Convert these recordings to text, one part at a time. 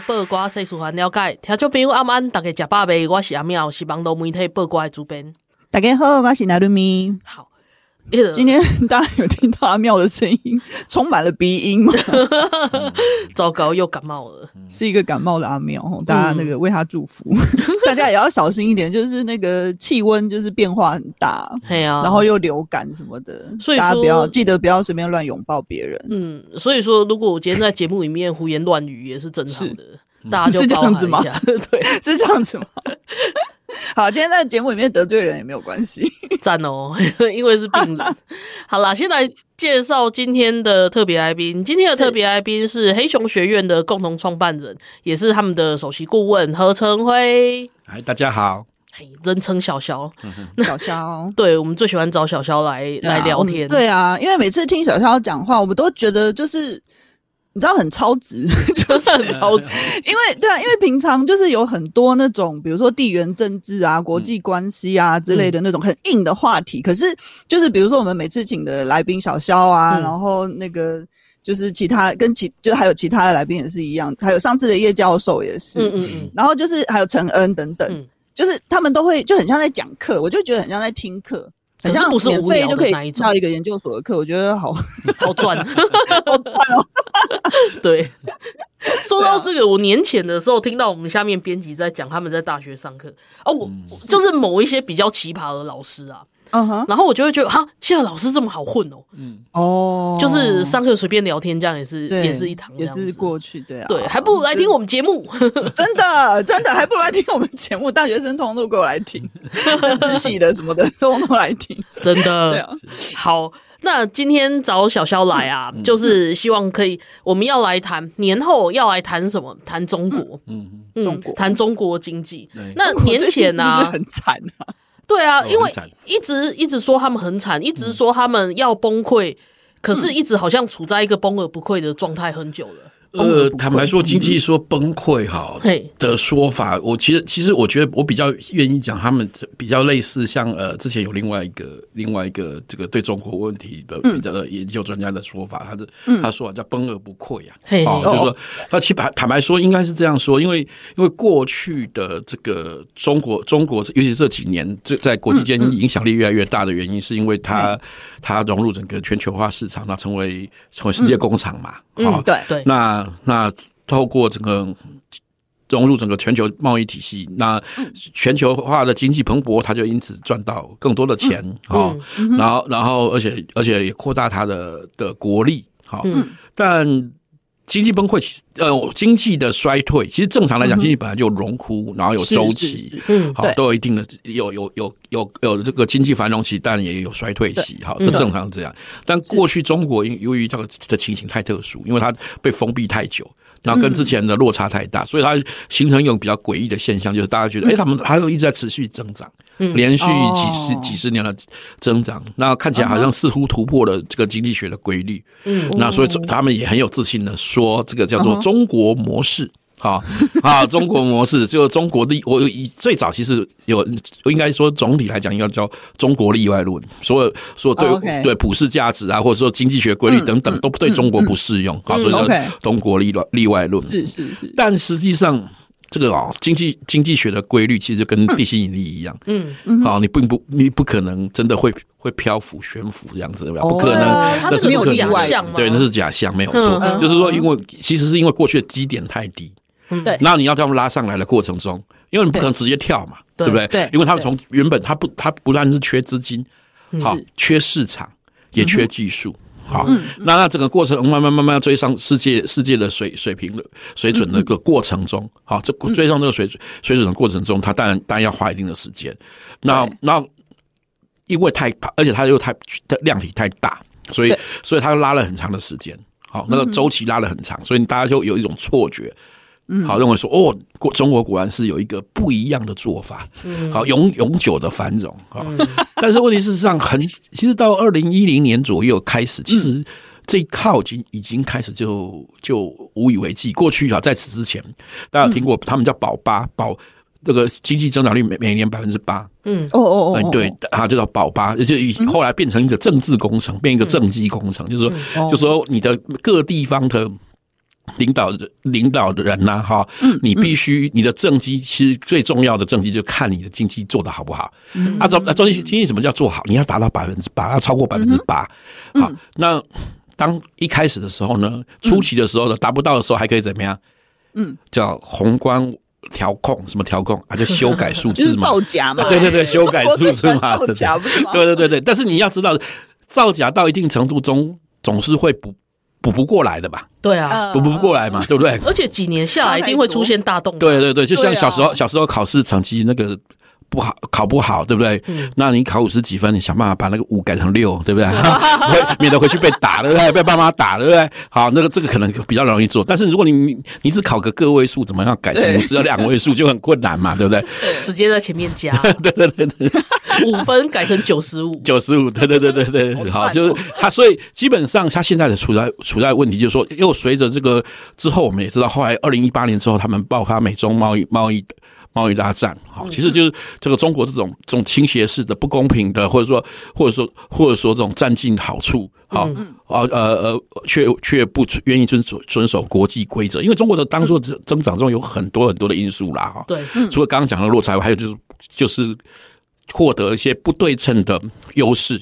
拜暗头啊，报挂新闻，互你知；报挂世事，互咱了解。报挂全世界。你在报挂世事还了解，听众朋友晚安，大家食饱未？我是阿妙，是网络媒体报歌的主编。大家好，我是奈鲁咪。好，今天 大家有听到阿妙的声音，充满了鼻音吗？糟糕，又感冒了，是一个感冒的阿妙，大家那个为他祝福，嗯、大家也要小心一点，就是那个气温就是变化很大，对啊，然后又流感什么的，所以说大家不要记得不要随便乱拥抱别人。嗯，所以说如果我今天在节目里面胡言乱语也是正常的，大家就这样子吗？对，是这样子吗？好，今天在节目里面得罪人也没有关系，赞哦，因为是病人。好啦，先来介绍今天的特别来宾。今天的特别来宾是黑熊学院的共同创办人，也是他们的首席顾问何成辉。嗨，大家好，人称小肖，小肖，对，我们最喜欢找小肖来来聊天。对啊，因为每次听小肖讲话，我们都觉得就是。你知道很超值，就是很超值，因为对啊，因为平常就是有很多那种，比如说地缘政治啊、国际关系啊之类的那种很硬的话题。可是，就是比如说我们每次请的来宾小肖啊，然后那个就是其他跟其就还有其他的来宾也是一样，还有上次的叶教授也是，嗯嗯嗯，然后就是还有陈恩等等，就是他们都会就很像在讲课，我就觉得很像在听课。可是不是无聊的那一种，到一个研究所的课，我觉得好好赚，好赚哦。对，说到这个，我年前的时候听到我们下面编辑在讲他们在大学上课哦，我就是某一些比较奇葩的老师啊。嗯哼，然后我就会觉得哈，现在老师这么好混哦，嗯。哦，就是上课随便聊天，这样也是也是一堂，也是过去对啊，对，还不如来听我们节目，真的真的，还不如来听我们节目，大学生通通都给我来听，政治系的什么的通通来听，真的，对啊，好，那今天找小肖来啊，就是希望可以，我们要来谈年后要来谈什么？谈中国，嗯。嗯，中国。谈中国经济，那年前呢很惨啊。对啊，因为一直一直说他们很惨，一直说他们要崩溃，可是一直好像处在一个崩而不溃的状态很久了。呃，坦白说，经济说崩溃哈 的说法，我其实其实我觉得我比较愿意讲他们比较类似像呃之前有另外一个另外一个这个对中国问题的比较的研究专家的说法，他的他说叫崩而不溃啊，哦，就是说他其实坦白说应该是这样说，因为因为过去的这个中国中国尤其这几年这在国际间影响力越来越大的原因，是因为它它融入整个全球化市场，那成为成为世界工厂嘛。好，对对，那那透过整个融入整个全球贸易体系，那全球化的经济蓬勃，它就因此赚到更多的钱啊，然后然后而且而且也扩大它的的国力，好，但。经济崩溃，其实呃，经济的衰退，其实正常来讲，经济本来就有荣枯，然后有周期，嗯，好，都有一定的有有有有有这个经济繁荣期，但也有衰退期，好，这正常这样。但过去中国因由于这个的情形太特殊，因为它被封闭太久。然后跟之前的落差太大，所以它形成一种比较诡异的现象，就是大家觉得，哎，他们还有一直在持续增长，连续几十几十年的增长，那看起来好像似乎突破了这个经济学的规律。嗯，那所以他们也很有自信的说，这个叫做中国模式。好啊，中国模式就中国的，我以最早其实有，应该说总体来讲应该叫中国例外论，所有所有对对普世价值啊，或者说经济学规律等等，都对中国不适用，好，所以叫中国例外例外论。是是是，但实际上这个啊，经济经济学的规律其实跟地心引力一样，嗯嗯，好，你并不你不可能真的会会漂浮悬浮这样子，不可能，那是没有假象，对，那是假象，没有错，就是说，因为其实是因为过去的基点太低。对，那你要这样拉上来的过程中，因为你不可能直接跳嘛，对不对？对，因为他们从原本他不他不但是缺资金，好，缺市场，也缺技术，好，那那整个过程慢慢慢慢追上世界世界的水水平的水准的个过程中，好，这追上这个水准水准的过程中，它当然当然要花一定的时间。那那因为太而且它又太量体太大。所以所以它拉了很长的时间，好，那个周期拉了很长，所以大家就有一种错觉。好，认为说哦，国中国果然是有一个不一样的做法，好永永久的繁荣啊。但是问题事实上很，其实到二零一零年左右开始，其实这一靠已经已经开始就就无以为继。过去啊，在此之前，大家有听过他们叫保八保这个经济增长率每每年百分之八，嗯。哦哦哦，对，它就叫保八，就后来变成一个政治工程，变一个政绩工程，就是说，就说你的各地方的。领导的领导的人呐，哈，你必须你的政绩，其实最重要的政绩就看你的经济做得好不好。啊，怎么经济经济什么叫做好？你要达到百分之八，要超过百分之八。好，那当一开始的时候呢，初期的时候呢，达不到的时候还可以怎么样？嗯，叫宏观调控，什么调控啊？就修改数字嘛，造假嘛？对对对，修改数字嘛，造假不是吗？对对对对，但是你要知道，造假到一定程度中，总是会补。补不过来的吧？对啊，补不过来嘛，对不对？而且几年下来一定会出现大动荡。对对对，就像小时候小时候考试成绩那个。不好，考不好，对不对？嗯、那你考五十几分，你想办法把那个五改成六，对不对？免得回去被打，对不对？被爸妈打，对不对？好，那个这个可能比较容易做。但是如果你你只考个个位数，怎么样改成五十的两位数就很困难嘛，对不对？直接在前面加，对对对对，五分改成九十五，九十五，对对对对对，好，就是他，所以基本上他现在的处在处在问题，就是说，又随着这个之后，我们也知道，后来二零一八年之后，他们爆发美中贸易贸易。贸易大战，好，其实就是。这个中国这种这种倾斜式的不公平的，或者说或者说或者说这种占尽好处，好，啊呃呃，却却不愿意遵守遵守国际规则，因为中国的当初的增长中有很多很多的因素啦，哈，对，除了刚刚讲的落差，还有就是就是获得一些不对称的优势，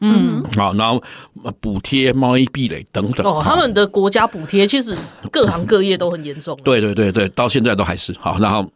嗯，好，然后补贴、贸易壁垒等等，哦，他们的国家补贴其实各行各业都很严重，对对对对，到现在都还是。好，然后。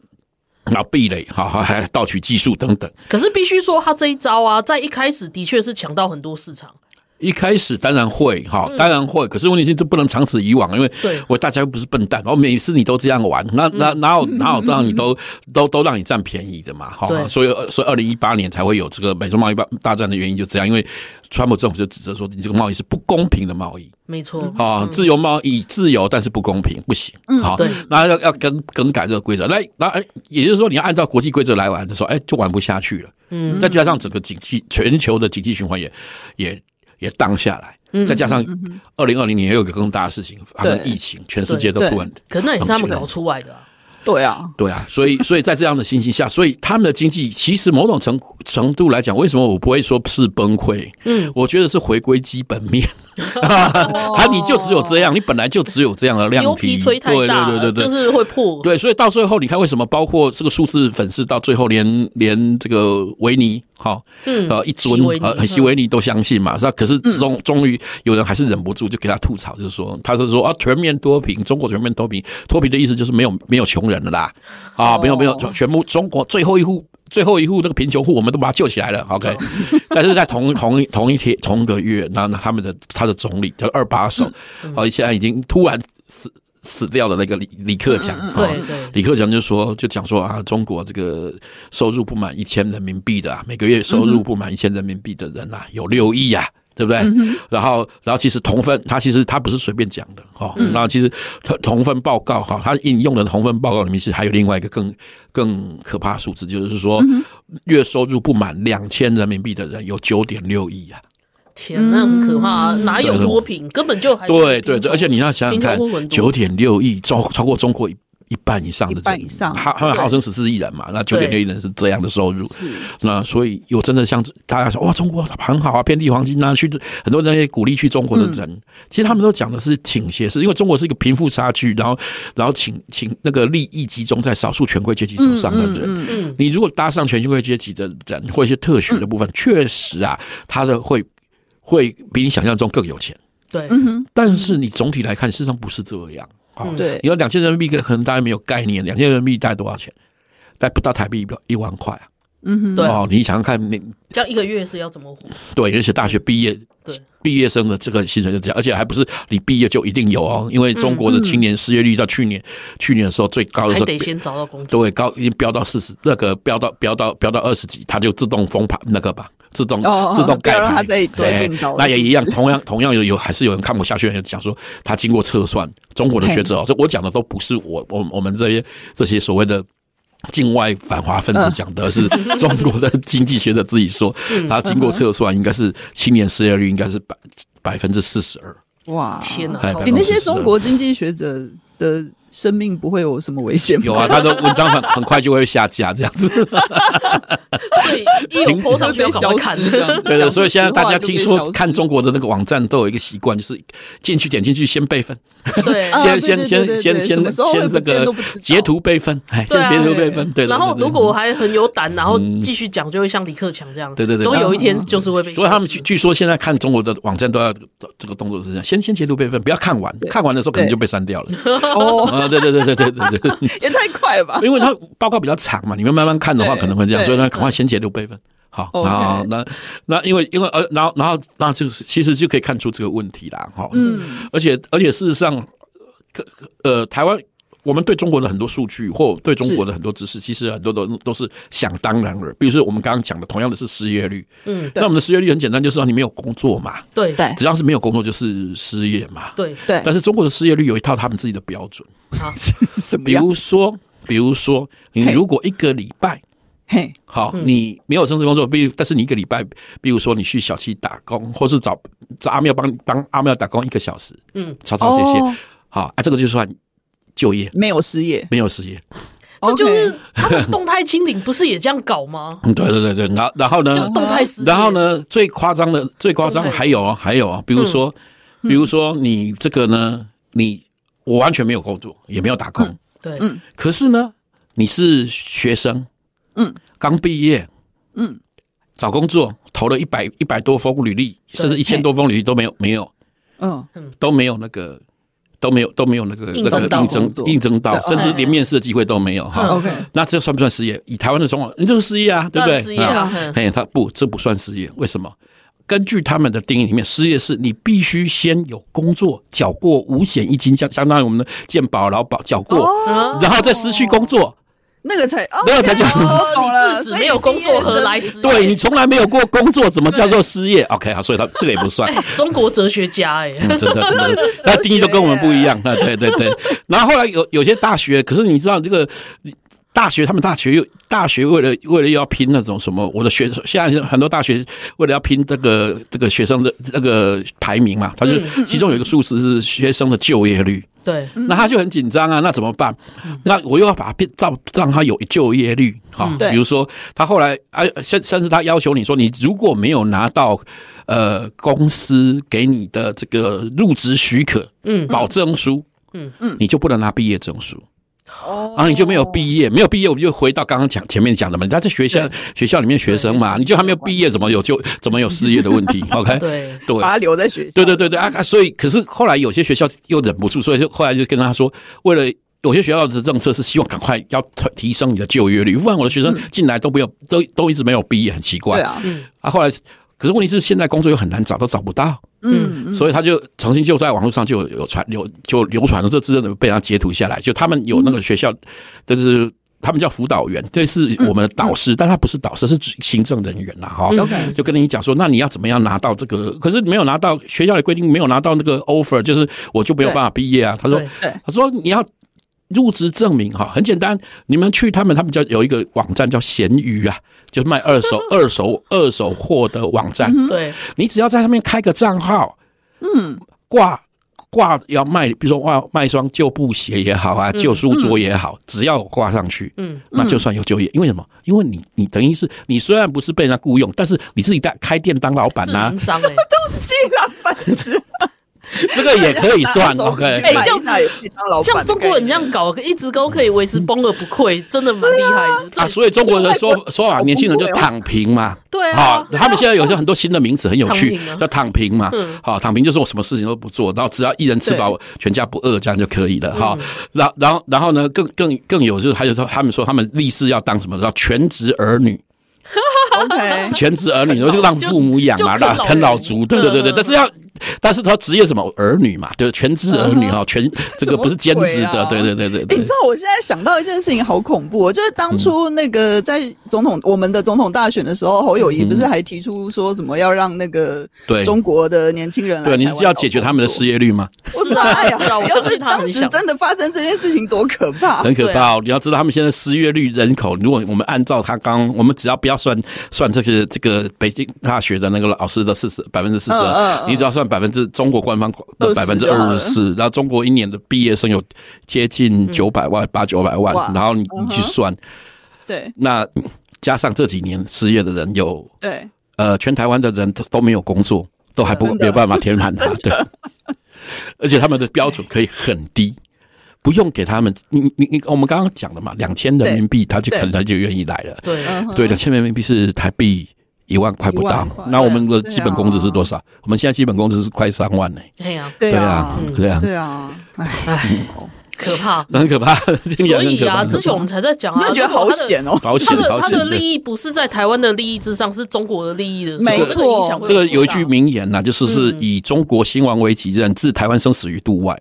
然后壁垒，好，还盗取技术等等。可是必须说，他这一招啊，在一开始的确是抢到很多市场。一开始当然会哈，当然会。可是问题是，这不能长此以往，因为我大家又不是笨蛋，然后每次你都这样玩，那那哪有哪有让你都都都让你占便宜的嘛？哈，所以所以二零一八年才会有这个美洲贸易大战的原因就这样，因为川普政府就指责说，你这个贸易是不公平的贸易。没错，啊，自由贸易自由，但是不公平，不行。好，那要要更更改这个规则，来，那哎，也就是说，你要按照国际规则来玩的时候，哎，就玩不下去了。嗯，再加上整个经济全球的经济循环也也。也荡下来，再加上二零二零年也有个更大的事情发生，疫情，全世界都突然。可那也是他们搞出来的。对啊，对啊，所以所以在这样的情形下，所以他们的经济其实某种程程度来讲，为什么我不会说是崩溃？嗯，我觉得是回归基本面。啊，你就只有这样，你本来就只有这样的量体，牛皮吹太大，对对对对，就是会破。对，所以到最后，你看为什么包括这个数字粉丝，到最后连连这个维尼，好，嗯，呃，一尊呃，西维尼都相信嘛，是吧？可是终终于有人还是忍不住就给他吐槽，就是说，他是说啊，全面脱贫，中国全面脱贫，脱贫的意思就是没有没有穷人了啦，啊，没有没有，全部中国最后一户。最后一户那个贫穷户，我们都把他救起来了，OK。但是在同同同一天同一个月，那那他们的他的总理叫二把手，哦，现在已经突然死死掉的那个李李克强，对对，李克强就说就讲说啊，中国这个收入不满一千人民币的，每个月收入不满一千人民币的人呐，有六亿呀。对不对？然后，然后其实同分，他其实他不是随便讲的哈。然后其实同同分报告哈，他引用的同分报告里面是还有另外一个更更可怕数字，就是说月收入不满两千人民币的人有九点六亿啊！天，那很可怕，哪有脱贫？根本就还对对对，而且你要想想看，九点六亿超超过中国一。一半以上的人，他他们号称十四亿人嘛，那九点六亿人是这样的收入，那所以有真的像大家说哇，中国很好啊，遍地黄金啊，去很多人也鼓励去中国的人，其实他们都讲的是倾斜，是因为中国是一个贫富差距，然后然后请请那个利益集中在少数权贵阶级手上的人，你如果搭上权贵阶级的人或一些特许的部分，确实啊，他的会会比你想象中更有钱，对，但是你总体来看，事实上不是这样。哦，对，你说两千人民币可能大家没有概念，两千人民币大概多少钱？大概不到台币一万块啊。嗯哼，对哦，你想想看，你这样一个月是要怎么活？对，而且大学毕业，对，毕业生的这个薪水就这样，而且还不是你毕业就一定有哦，因为中国的青年失业率到去年去年的时候最高的时候，还得先找到工作，对，高已经飙到四十，那个飙到飙到飙到二十几，它就自动封盘那个吧。自动自动盖牌。对，那也一样，同样同样有有还是有人看不下去，讲说他经过测算，中国的学者哦，这我讲的都不是我我我们这些这些所谓的。境外反华分子讲的是中国的经济学者自己说，他经过测算，应该是青年失业率应该是百百分之四十二。哇，天哪！你那些中国经济学者的。生命不会有什么危险吗？有啊，他的文章很很快就会下架，这样子。所以一有破上去要赶快看。对的，所以现在大家听说看中国的那个网站都有一个习惯，就是进去点进去先备份。对，先先先先先先这个截图备份，哎，先截图备份。对。然后如果我还很有胆，然后继续讲，就会像李克强这样。对对对。总有一天就是会被。所以他们据据说现在看中国的网站都要这个动作是这样：先先截图备份，不要看完，看完的时候可能就被删掉了。哦。对对对对对对对，也太快了吧！因为它报告比较长嘛，你们慢慢看的话可能会这样，所以呢，赶快先截留备份。好，然后那那因为因为呃，然后然后那就是其实就可以看出这个问题啦。哈，嗯，而且而且事实上，呃，台湾我们对中国的很多数据或对中国的很多知识，其实很多都都是想当然了。比如说我们刚刚讲的，同样的是失业率，嗯，那我们的失业率很简单，就是让你没有工作嘛，对对，只要是没有工作就是失业嘛，对对。但是中国的失业率有一套他们自己的标准。好，比如说，比如说，你如果一个礼拜，嘿，好，你没有正式工作，比如，但是你一个礼拜，比如说你去小区打工，或是找找阿妙帮帮阿妙打工一个小时，嗯，吵吵谢谢，好，啊，这个就算就业，没有失业，没有失业，这就是他们动态清零，不是也这样搞吗？对对对对，然后然后呢，动态失，然后呢，最夸张的最夸张还有还有啊，比如说比如说你这个呢，你。我完全没有工作，也没有打工。对，嗯。可是呢，你是学生，嗯，刚毕业，嗯，找工作投了一百一百多封履历，甚至一千多封履历都没有，没有，嗯，都没有那个，都没有都没有那个那个应征应征到，甚至连面试的机会都没有哈。OK，那这算不算失业？以台湾的状况，你就是失业啊，对不对？失业啊，哎，他不，这不算失业，为什么？根据他们的定义里面，失业是你必须先有工作，缴过五险一金，相相当于我们的健保、劳保缴过，然后再失去工作，那个才那个才叫你自始没有工作何来失业？对，你从来没有过工作，怎么叫做失业？OK 好，所以他这个也不算。中国哲学家哎，真的真的，那定义都跟我们不一样。对对对，然后后来有有些大学，可是你知道这个。大学，他们大学又大学为了为了要拼那种什么，我的学生现在很多大学为了要拼这个这个学生的那个排名嘛，他就其中有一个数字是学生的就业率，对，那他就很紧张啊，那怎么办？那我又要把它变造让他有就业率哈，比如说他后来啊，甚甚至他要求你说，你如果没有拿到呃公司给你的这个入职许可，嗯，保证书，嗯嗯，你就不能拿毕业证书。哦，然后你就没有毕业，没有毕业，我们就回到刚刚讲前面讲的嘛。你在这学校学校里面学生嘛，你就还没有毕业，怎么有就怎么有失业的问题？OK，对对，把他留在学校。对对对对啊！所以，可是后来有些学校又忍不住，所以就后来就跟他说，为了有些学校的政策是希望赶快要提升你的就业率，不然我的学生进来都没有，都都一直没有毕业，很奇怪。对啊，啊，后来。可是问题是，现在工作又很难找，都找不到。嗯，所以他就曾经就在网络上就有传流就流传了，这资料被他截图下来。就他们有那个学校，就是他们叫辅导员，这是我们的导师，但他不是导师，是行政人员啦。哈，OK，就跟你讲说，那你要怎么样拿到这个？可是没有拿到学校的规定，没有拿到那个 offer，就是我就没有办法毕业啊。他说，他说你要。入职证明哈，很简单，你们去他们他们叫有一个网站叫闲鱼啊，就卖二手 二手二手货的网站。对，你只要在上面开个账号，嗯，挂挂要卖，比如说卖卖一双旧布鞋也好啊，旧书桌也好，只要挂上去，嗯，那就算有就业。因为什么？因为你你等于是你虽然不是被人家雇佣，但是你自己在开店当老板呐，什么 东西啊，烦死！这个也可以算，OK。哎，这样子，像中国人这样搞，一直都可以维持崩而不溃，真的蛮厉害的。啊，所以中国人说说啊，年轻人就躺平嘛。对啊，他们现在有些很多新的名词很有趣，叫躺平嘛。好，躺平就是我什么事情都不做，然后只要一人吃饱，全家不饿，这样就可以了。哈，然然后然后呢，更更更有就是，还有说他们说他们立誓要当什么，叫全职儿女。OK，全职儿女，然后就让父母养嘛，让啃老族。对对对对，但是要。但是他职业什么儿女嘛，对全职儿女哈，全这个不是兼职的，对对对对对。你知道我现在想到一件事情好恐怖，就是当初那个在总统我们的总统大选的时候，侯友谊不是还提出说什么要让那个对中国的年轻人来，对，你是要解决他们的失业率吗？是啊，哎呀，要是当时真的发生这件事情，多可怕，很可怕。你要知道他们现在失业率人口，如果我们按照他刚，我们只要不要算算这个这个北京大学的那个老师的四十百分之四十，你只要算百分之中国官方的百分之二十四，然后中国一年的毕业生有接近九百万八九百万，然后你你去算，对，那加上这几年失业的人有，对，呃，全台湾的人都都没有工作，都还不 没有办法填满他，对，而且他们的标准可以很低。不用给他们，你你你，我们刚刚讲了嘛，两千人民币，他就可能他就愿意来了。对对，两千人民币是台币一万块不到。那我们的基本工资是多少？我们现在基本工资是快三万呢。对呀，对啊，对啊，对啊，哎，可怕，很可怕。所以啊，之前我们才在讲啊，觉得好险哦。保险，他的他的利益不是在台湾的利益之上，是中国的利益的。没错，这个有一句名言呐，就是是以中国兴亡为己任，置台湾生死于度外。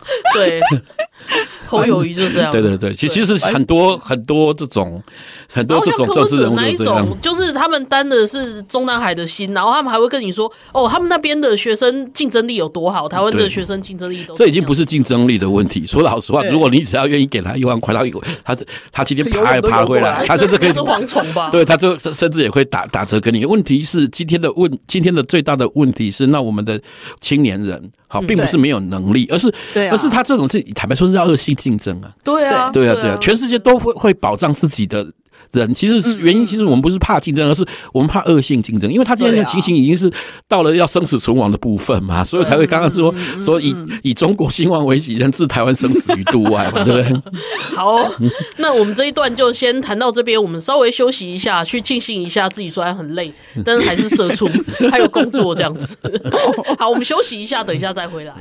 对，侯友谊就这样。对对对，其其实很多很多这种很多这种政治人物，哪一种就是他们担的是中南海的心，然后他们还会跟你说，哦，他们那边的学生竞争力有多好，台湾的学生竞争力都。这已经不是竞争力的问题。说老实话，如果你只要愿意给他一万块，他他他今天爬也爬回来，他甚至可以是蝗虫吧？对，他就甚至也会打打折给你。问题是今天的问，今天的最大的问题是，那我们的青年人。好，并不是没有能力，而是，而是他这种是坦白说是要恶性竞争啊。对啊，对啊，对啊，全世界都会会保障自己的人，其实原因其实我们不是怕竞争，而是我们怕恶性竞争，因为他现在的情形已经是到了要生死存亡的部分嘛，所以才会刚刚说说以以中国兴亡为己任，置台湾生死于度外嘛，对不对？好，那我们这一段就先谈到这边，我们稍微休息一下，去庆幸一下自己虽然很累，但是还是社畜，还有工作这样子。好，我们休息一下，等一下再回来。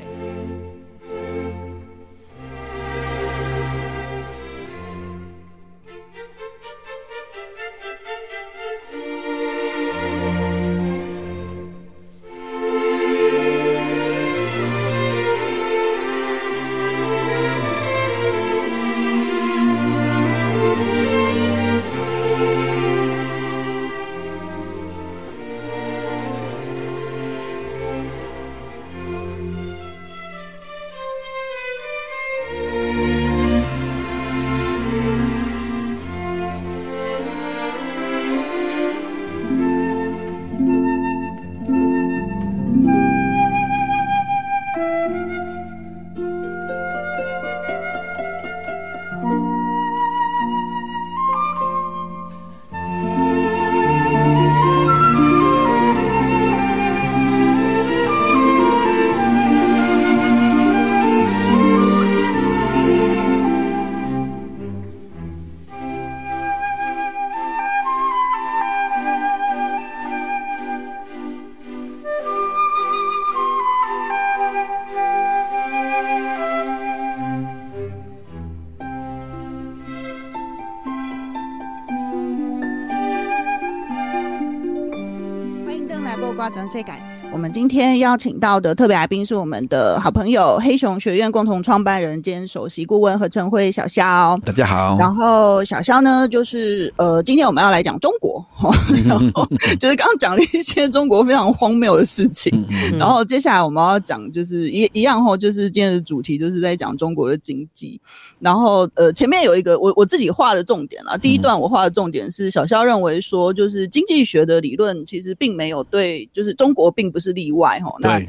我们今天邀请到的特别来宾是我们的好朋友黑熊学院共同创办人兼首席顾问何成辉小肖。大家好。然后小肖呢，就是呃，今天我们要来讲中国，然后 就是刚刚讲了一些中国非常荒谬的事情。然后接下来我们要讲就是一一样哈，就是今天的主题就是在讲中国的经济。然后呃，前面有一个我我自己画的重点啊，第一段我画的重点是小肖认为说，就是经济学的理论其实并没有对，就是中国并不是例外哈。那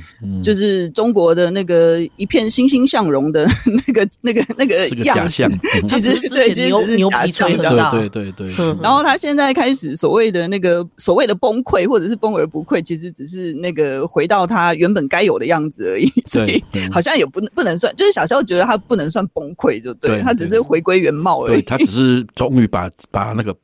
就是中国的那个一片欣欣向荣的 那个那个那个样子，其实对，其实牛皮吹很大，对对对。然后他现在开始所谓的那个所谓的崩溃，或者是崩而不溃，其实只是那个回到他原本该有的样子而已。所以好像也不能不能算，就是小肖觉得他不能算崩溃就。对，他只是回归原貌而已。对，他只是终于把把那个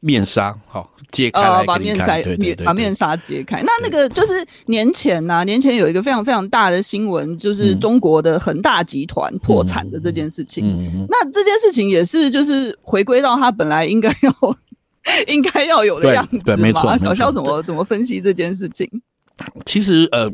面纱好揭开来，把面纱把面纱揭开。那那个就是年前呐，年前有一个非常非常大的新闻，就是中国的恒大集团破产的这件事情。那这件事情也是就是回归到他本来应该要 应该要有的样子。对，没错。小肖怎么怎么分析这件事情？其实呃，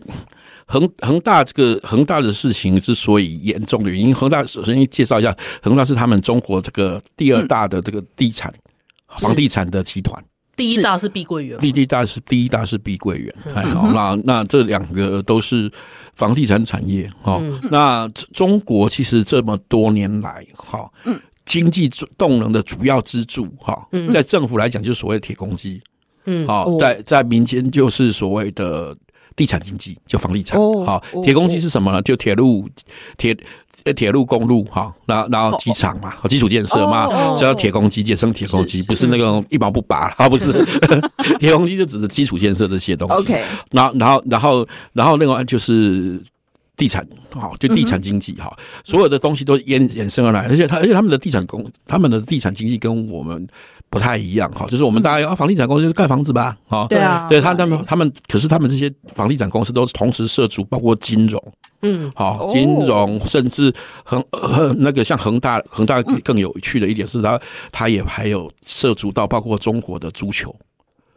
恒恒大这个恒大的事情之所以严重的原因，恒大首先介绍一下，恒大是他们中国这个第二大的这个地产、嗯、房地产的集团。第一大是碧桂园，第一大是第一大是碧桂园。哎，好，那那这两个都是房地产产业。哈，那中国其实这么多年来，哈，经济动能的主要支柱，哈，在政府来讲就是所谓的铁公鸡，嗯，好，在在民间就是所谓的地产经济，就房地产。好，铁公鸡是什么呢？就铁路铁。铁路、公路，哈，然后然后机场嘛，基础建设嘛，叫铁公鸡，简称铁公鸡，不是那个一毛不拔，啊，不是 铁公鸡就指的基础建设这些东西。OK，然后然后然后然后另外就是地产，好，就地产经济，哈，所有的东西都衍衍生而来，而且他而且他们的地产公，他们的地产经济跟我们。不太一样哈，就是我们大家要房地产公司就是盖房子吧，哈，对啊，对他他们他们，可是他们这些房地产公司都是同时涉足，包括金融，嗯，好，金融甚至恒那个像恒大，恒大更有趣的一点是，他他也还有涉足到包括中国的足球，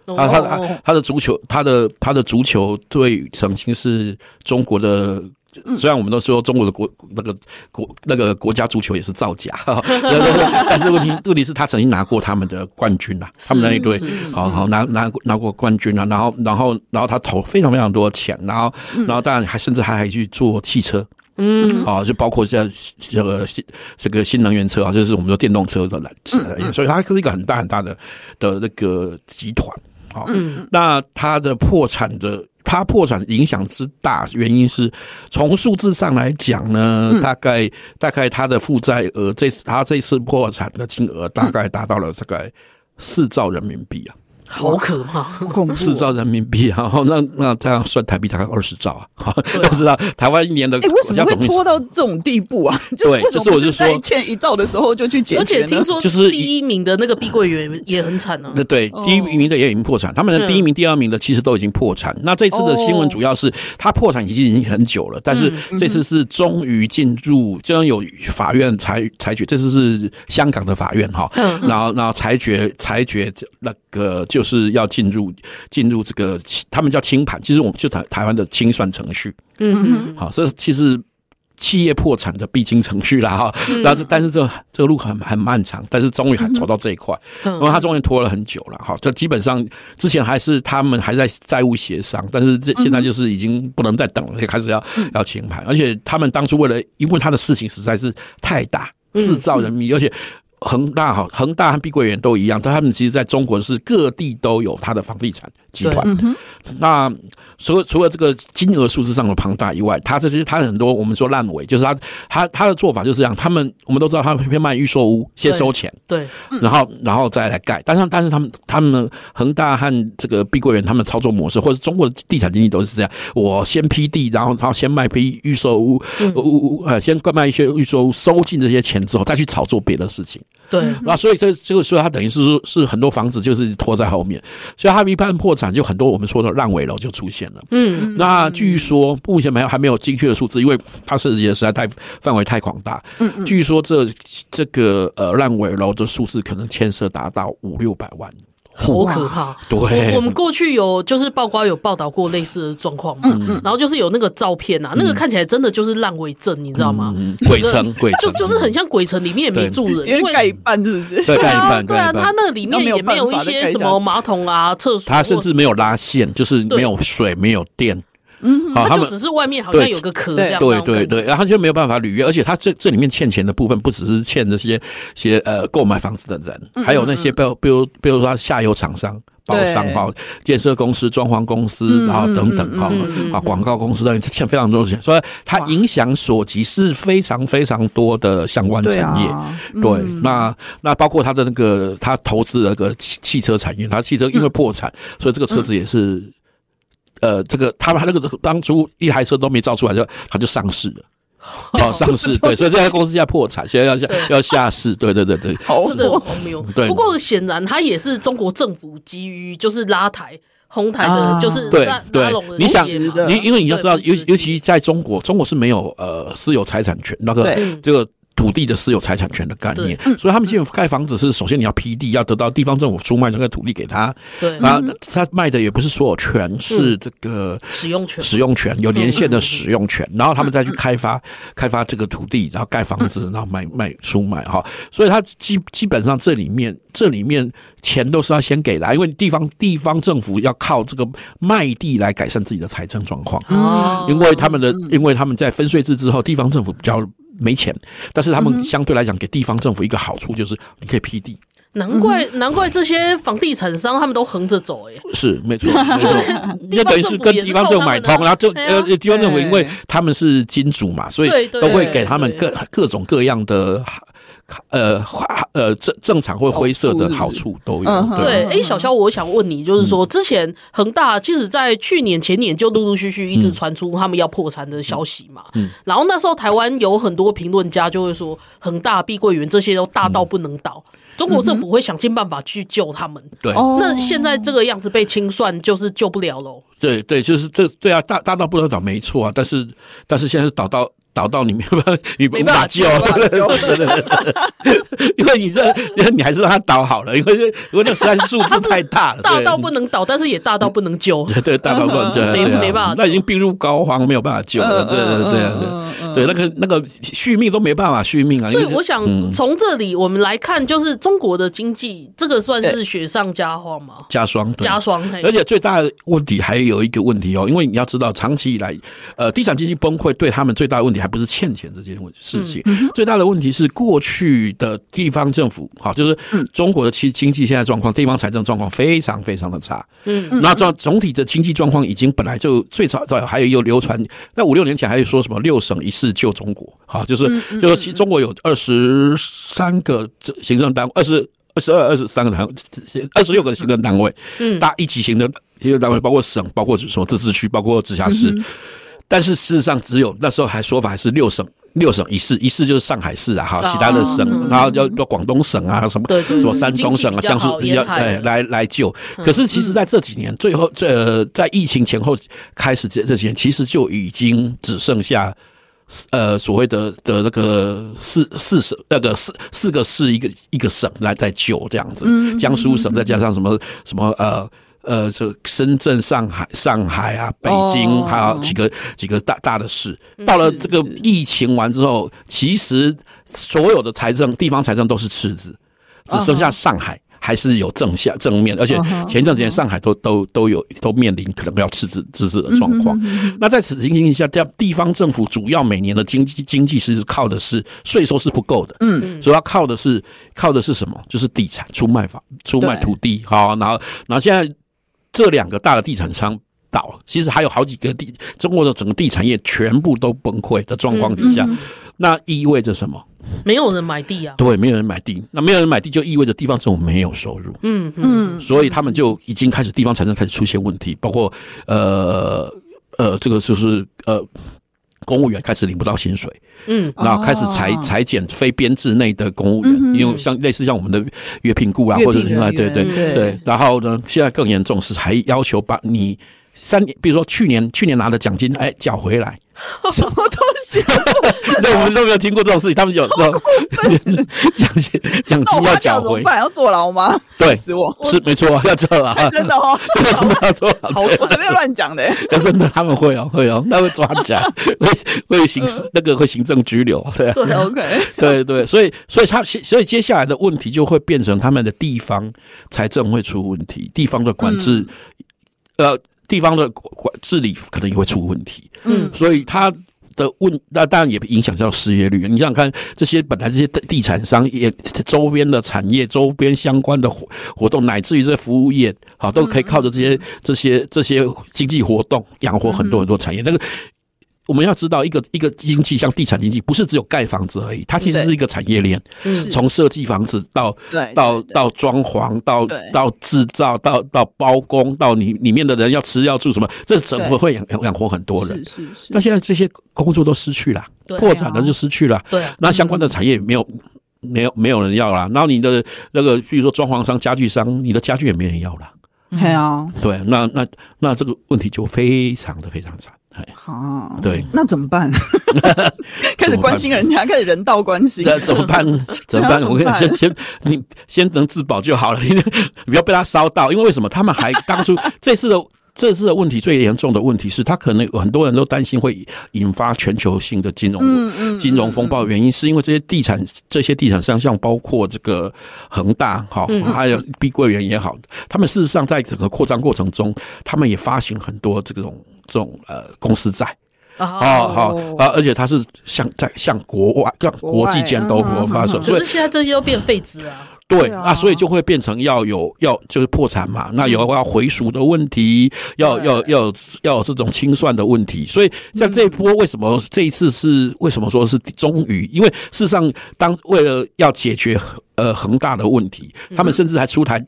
啊他他他的足球，他的他的足球队曾经是中国的。虽然我们都说中国的国那个国那个国家足球也是造假，但是问题问题是他曾经拿过他们的冠军啊，他们那一队好好拿拿拿过冠军啊，然后然后然后他投非常非常多钱，然后然后当然还甚至还还去做汽车，嗯，啊，就包括像这个新这个新能源车啊，就是我们说电动车的来，所以它是一个很大很大的的那个集团，好，那它的破产的。它破产影响之大，原因是从数字上来讲呢，大概大概它的负债额，这次它这次破产的金额大概达到了大概四兆人民币啊。好可怕，四兆人民币，然后那那这样算台币大概二十兆啊，但是啊，台湾一年的，哎，为什么会拖到这种地步啊？对，就是我就说欠一兆的时候就去解决，而且听说就是第一名的那个碧桂园也很惨啊。那对，第一名的也已经破产，他们的第一名、第二名的其实都已经破产。那这次的新闻主要是他破产已经已经很久了，但是这次是终于进入，将有法院裁裁决，这次是香港的法院哈，然后然后裁决裁决那个就。就是要进入进入这个，他们叫清盘，其实我们就台台湾的清算程序，嗯嗯，好，这其实企业破产的必经程序啦哈。然后，但是这这个路很很漫长，但是终于还走到这一块，因为他终于拖了很久了哈。就基本上之前还是他们还在债务协商，但是这现在就是已经不能再等了，就开始要要清盘，而且他们当初为了因为他的事情实在是太大，四兆人民，而且。恒大哈，恒大和碧桂园都一样，但他们其实在中国是各地都有它的房地产集团。那除了除了这个金额数字上的庞大以外，它这些它很多我们说烂尾，就是它它它的做法就是这样。他们我们都知道，他们偏卖预售屋，先收钱，对，然后然后再来盖。但是但是他们他们恒大和这个碧桂园他们操作模式，或者中国的地产经济都是这样：我先批地，然后然后先卖批预售屋，屋呃先卖一些预售屋，收进这些钱之后，再去炒作别的事情。对，那所以这这个，时候，他等于是说，是很多房子就是拖在后面，所以它一般破产，就很多我们说的烂尾楼就出现了。嗯，那据说目前没有还没有精确的数字，因为它涉及的实在太范围太广大。嗯，据说这这个呃烂尾楼的数字可能牵涉达到五六百万。好可怕！对，我们过去有就是曝光有报道过类似的状况嘛，然后就是有那个照片啊，那个看起来真的就是烂尾镇，你知道吗？鬼城，鬼城，就就是很像鬼城，里面也没住人，因为盖一半是不是？对，盖一半，对啊，它那个里面也没有一些什么马桶啊、厕所，它甚至没有拉线，就是没有水、没有电。嗯，他就只是外面好像有个壳这样，对对对，然后他就没有办法履约，而且他这这里面欠钱的部分不只是欠这些些呃购买房子的人，还有那些比如比如比如说下游厂商、包商哈、建设公司、装潢公司，然后等等哈啊广告公司等欠非常多的钱，所以它影响所及是非常非常多的相关产业。对，那那包括他的那个他投资的那个汽汽车产业，他汽车因为破产，所以这个车子也是。呃，这个他们那个当初一台车都没造出来，就他就上市了，哦，上市对，所以这家公司现在破产，现在要下要下市，对对对对，是的，荒谬。对，不过显然他也是中国政府基于就是拉抬哄抬的，就是对对，你想，你因为你要知道，尤尤其在中国，中国是没有呃私有财产权那个这个。土地的私有财产权的概念。所以他们现在盖房子是首先你要批地，要得到地方政府出卖这个土地给他。对，然后他卖的也不是所有权，是这个使用权，使用权有年限的使用权，然后他们再去开发开发这个土地，然后盖房子，然后卖卖出卖哈。所以他基基本上这里面这里面钱都是要先给的，因为地方地方政府要靠这个卖地来改善自己的财政状况。哦，因为他们的因为他们在分税制之后，地方政府比较没钱，但是他们相对来讲给地方政府一个好处就是你可以批地。难怪难怪这些房地产商他们都横着走哎，是没错没错，那 等于是跟地方政府买通，然后就呃地方政府因为他们是金主嘛，所以都会给他们各各种各样的。呃，呃，正正常或灰色的好处都有。哦、对，哎、欸，小肖，我想问你，就是说，之前恒大其实，在去年前年就陆陆续续一直传出他们要破产的消息嘛。嗯。然后那时候台湾有很多评论家就会说，恒大、碧桂园这些都大到不能倒，中国政府会想尽办法去救他们。对。那现在这个样子被清算，就是救不了喽。对对，就是这对啊，大大到不能倒，没错啊。但是但是现在是倒到。倒到你没办法，救，因为你这，你还是让他倒好了，因为因为那实在是数字太大了，大到不能倒，但是也大到不能救，对，大到不能救，没没办法，那已经病入膏肓，没有办法救了，对对对，对，那个那个续命都没办法续命啊。所以我想从这里我们来看，就是中国的经济，这个算是雪上加霜吗？加霜，加霜。而且最大的问题还有一个问题哦，因为你要知道，长期以来，呃，地产经济崩溃对他们最大的问题还不是欠钱这件问事情，最大的问题是过去的地方政府，好，就是中国的经经济现在状况，地方财政状况非常非常的差。嗯，那这总体的经济状况已经本来就最早早还有流传，在五六年前还有说什么六省一市救中国，好，就是就是其中国有二十三个行政单位，二十二十二二十三个单位，二十六个行政单位，嗯，大一级行政行政单位包括省，包括什么自治区，包括直辖市。但是事实上，只有那时候还说法还是六省六省一市，一市就是上海市啊，哈，其他的省，然后要要广东省啊，什么什么山东省啊，江苏要对来来救。可是其实在这几年，最后这在疫情前后开始这这几年，其实就已经只剩下呃所谓的的那个四四省那个四四个市一个一个省来在救这样子，江苏省再加上什么什么呃。呃，这深圳、上海、上海啊，北京，还有几个几个大大的市，到了这个疫情完之后，其实所有的财政、地方财政都是赤字，只剩下上海还是有正向正面，而且前一段时间上海都都都有都面临可能要赤字赤字的状况。那在此情形下，这样地方政府主要每年的经济经济是靠的是税收是不够的，嗯，主要靠的是靠的是什么？就是地产出卖房，出卖土地，好，然后然后现在。这两个大的地产商倒了，其实还有好几个地，中国的整个地产业全部都崩溃的状况底下，那意味着什么？没有人买地啊！对，没有人买地，那没有人买地就意味着地方政府没有收入。嗯嗯，所以他们就已经开始地方财政开始出现问题，包括呃呃，这个就是呃。公务员开始领不到薪水，嗯，然后开始裁裁减非编制内的公务员，因为像类似像我们的月聘雇啊，或者另外对对。对，然后呢，现在更严重是还要求把你三年，比如说去年去年拿的奖金，哎，缴回来。什么东西？这我们都没有听过这种事情。他们有 这种奖金，奖金要缴回，要坐牢吗？对，是没错，要坐牢。真的哦，真的要坐牢。我随便乱讲的。真的，他们会哦，会哦，他会抓起来，会会行那个会行政拘留。对对，OK，对对，所以所以他所以接下来的问题就会变成他们的地方财政会出问题，地方的管制，呃。地方的管治理可能也会出问题，嗯，所以他的问，那当然也影响到失业率。你想想看，这些本来这些地产商也周边的产业、周边相关的活活动，乃至于这些服务业，好，都可以靠着这些这些这些经济活动养活很多很多产业。那个。我们要知道，一个一个经济像地产经济，不是只有盖房子而已，它其实是一个产业链，从设计房子到到到装潢，到到制造，到到包工，到你里面的人要吃要住什么，这整个会养养活很多人。是是是。那现在这些工作都失去了，破产了就失去了。对。那相关的产业没有没有没有人要了，然后你的那个，比如说装潢商、家具商，你的家具也没人要了。对啊，对，那那那这个问题就非常的非常惨。啊，对，那怎么办？开始关心人家，开始人道关心，那怎么办？怎么办？我跟你先先，你先能自保就好了，你不要被他烧到。因为为什么他们还当初这次的这次的问题最严重的问题是，他可能很多人都担心会引发全球性的金融金融风暴。原因是因为这些地产这些地产商，像包括这个恒大哈，还有碧桂园也好，他们事实上在整个扩张过程中，他们也发行很多这种。这种呃公司债哦好啊，而且它是向在向国外、向国际间都发售，所以现在这些都变废纸啊。对啊，所以就会变成要有要就是破产嘛，那有要回赎的问题，要要要要有这种清算的问题。所以像这一波为什么这一次是为什么说是终于？因为事实上，当为了要解决呃恒大的问题，他们甚至还出台。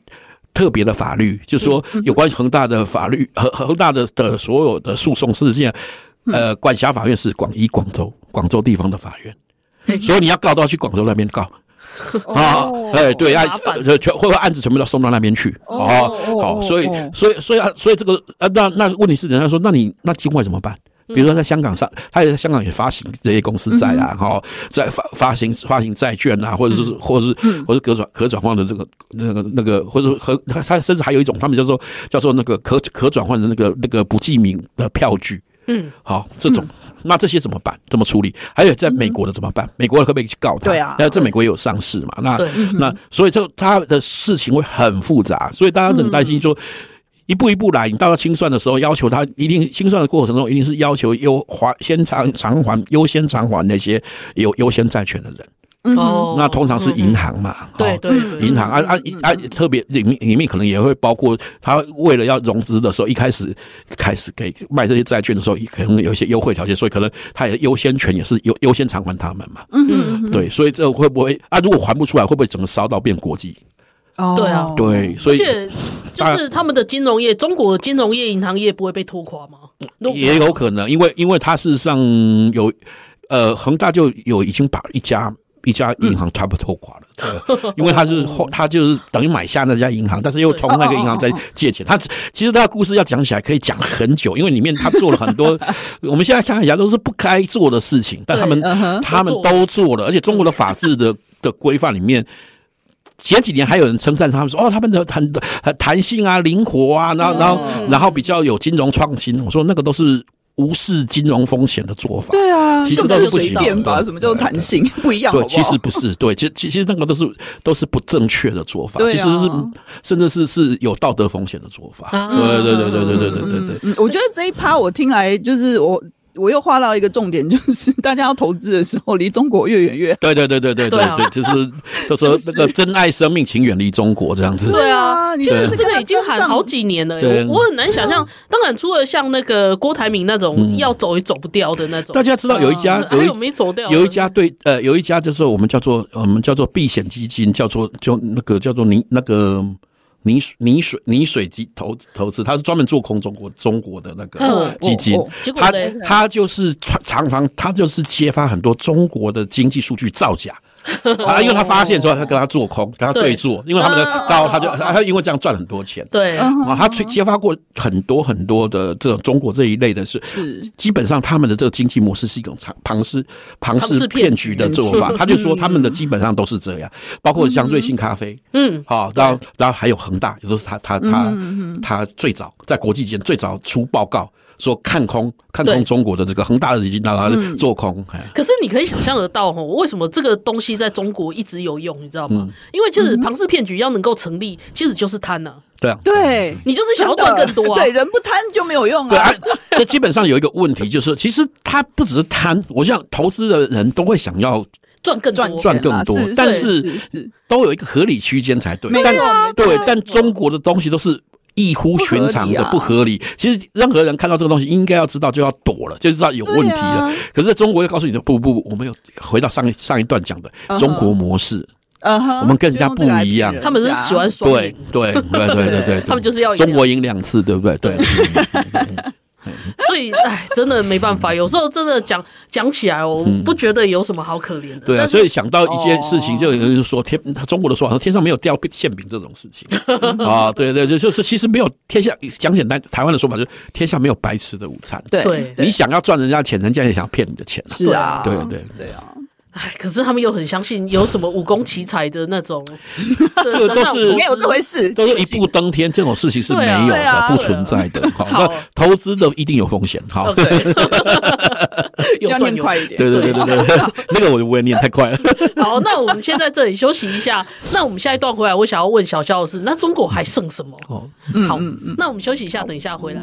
特别的法律，就是说有关恒大的法律 和恒大的的所有的诉讼事件，呃，管辖法院是广一广州广州地方的法院，所以你要告都要去广州那边告。啊，哎，对，要全会把案子全部都送到那边去，哦，好，所以所以所以啊，所以这个啊，那那问题是人家说，那你那境外怎么办？比如说在香港上，他也在香港也发行这些公司债啊，哈，在发发行发行债券啊，或者是或者是或者可转可转换的这个那个那个，或者和他他甚至还有一种，他们叫做叫做那个可可转换的那个那个不记名的票据，嗯，好，这种那这些怎么办？怎么处理？还有在美国的怎么办？美国的可不可以去告他？对啊，那在美国也有上市嘛？那那所以这他的事情会很复杂，所以大家很担心说。一步一步来，你到了清算的时候，要求他一定清算的过程中，一定是要求优还先偿偿还优先偿还那些有优先债权的人。哦，那通常是银行嘛，对对，银行啊啊啊，特别里面里面可能也会包括他为了要融资的时候，一开始开始给卖这些债券的时候，可能有一些优惠条件，所以可能他也优先权也是优优先偿还他们嘛。嗯嗯，对，所以这会不会啊？如果还不出来，会不会整个烧到变国际？哦，对啊，对，所以而且就是他们的金融业，中国的金融业、银行业不会被拖垮吗？也有可能，因为因为它事实上有呃，恒大就有已经把一家一家银行差不多拖垮了，因为他是 后他就是等于买下那家银行，但是又从那个银行再借钱。他其实他的故事要讲起来可以讲很久，因为里面他做了很多 我们现在看一下都是不该做的事情，但他们他们都做了，而且中国的法治的的规范里面。前几年还有人称赞他们说：“哦，他们的很很弹性啊，灵活啊，然后然后然后比较有金融创新。”我说那个都是无视金融风险的做法。对啊，其实都是不随便吧？什么叫弹性？不一样。对，其实不是。对，其实其实那个都是都是不正确的做法。其实是甚至是是有道德风险的做法。对对对对对对对对对。嗯，我觉得这一趴我听来就是我。我又画到一个重点，就是大家要投资的时候，离中国越远越好。对对对对对对对，就是都说 那个珍爱生命，请远离中国这样子。对啊，其实这个已经喊好几年了。我很难想象，当然除了像那个郭台铭那种要走也走不掉的那种。大家知道有一家，还有没走掉？有一家对，呃，有一家就是我们叫做我们叫做避险基金，叫做就那个叫做您那个。泥水泥水泥水基投投资，他是专门做空中国中国的那个基金，他他就是常常他就是揭发很多中国的经济数据造假。啊，因为他发现之后，他跟他做空，跟他对做，因为他们的高，他就他因为这样赚很多钱。对。啊，他揭发过很多很多的这种中国这一类的是，基本上他们的这个经济模式是一种庞氏庞氏骗局的做法。他就说他们的基本上都是这样，包括像瑞幸咖啡，嗯，好，然后然后还有恒大，也都是他他他他最早在国际间最早出报告。说看空看空中国的这个恒大的已经拿来做空，可是你可以想象得到哦，为什么这个东西在中国一直有用？你知道吗？因为其实庞氏骗局要能够成立，其实就是贪呐。对啊，对，你就是想要赚更多啊。对，人不贪就没有用啊。这基本上有一个问题，就是其实他不只是贪，我想投资的人都会想要赚更赚赚更多，但是都有一个合理区间才对。但对，但中国的东西都是。异乎寻常的不合理，其实任何人看到这个东西，应该要知道就要躲了，就知道有问题了。可是在中国又告诉你说，不不不，我们有回到上一上一段讲的中国模式，我们跟人家不一样，他们是喜欢双赢，对对对对对对，他们就是要中国赢两次，对不对？对。所以以哎，真的没办法，有时候真的讲讲起来，我不觉得有什么好可怜的。对啊，所以想到一件事情，就有人说天，中国的说法说天上没有掉馅饼这种事情 啊，对对，就就是其实没有天下讲简单，台湾的说法就是天下没有白吃的午餐。对，你想要赚人家钱，人家也想骗你的钱。是啊，对对对啊。哎，可是他们又很相信有什么武功奇才的那种，这个都是没有这回事，都是一步登天，这种事情是没有的，不存在的。好，那投资的一定有风险。好，要念快一点。对对对对对，那个我我也念太快了。好，那我们先在这里休息一下。那我们下一段回来，我想要问小肖的是，那中国还剩什么？哦，好，那我们休息一下，等一下回来。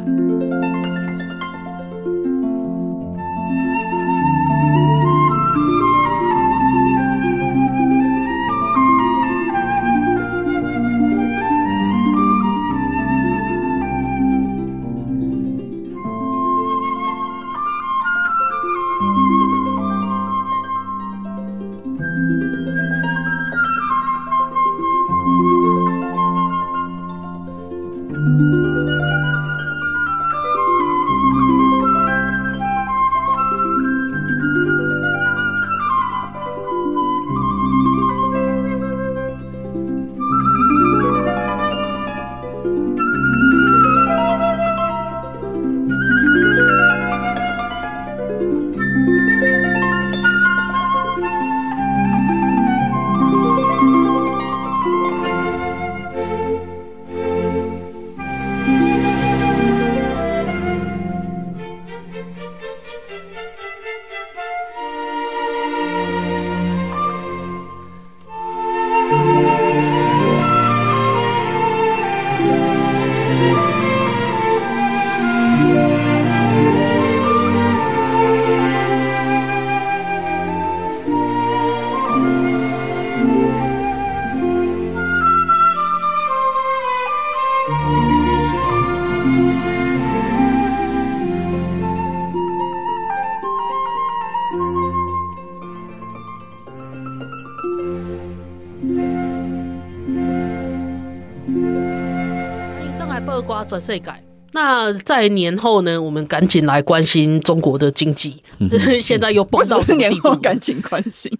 转世界。那在年后呢？我们赶紧来关心中国的经济。现在又蹦到什么地步？赶紧关心，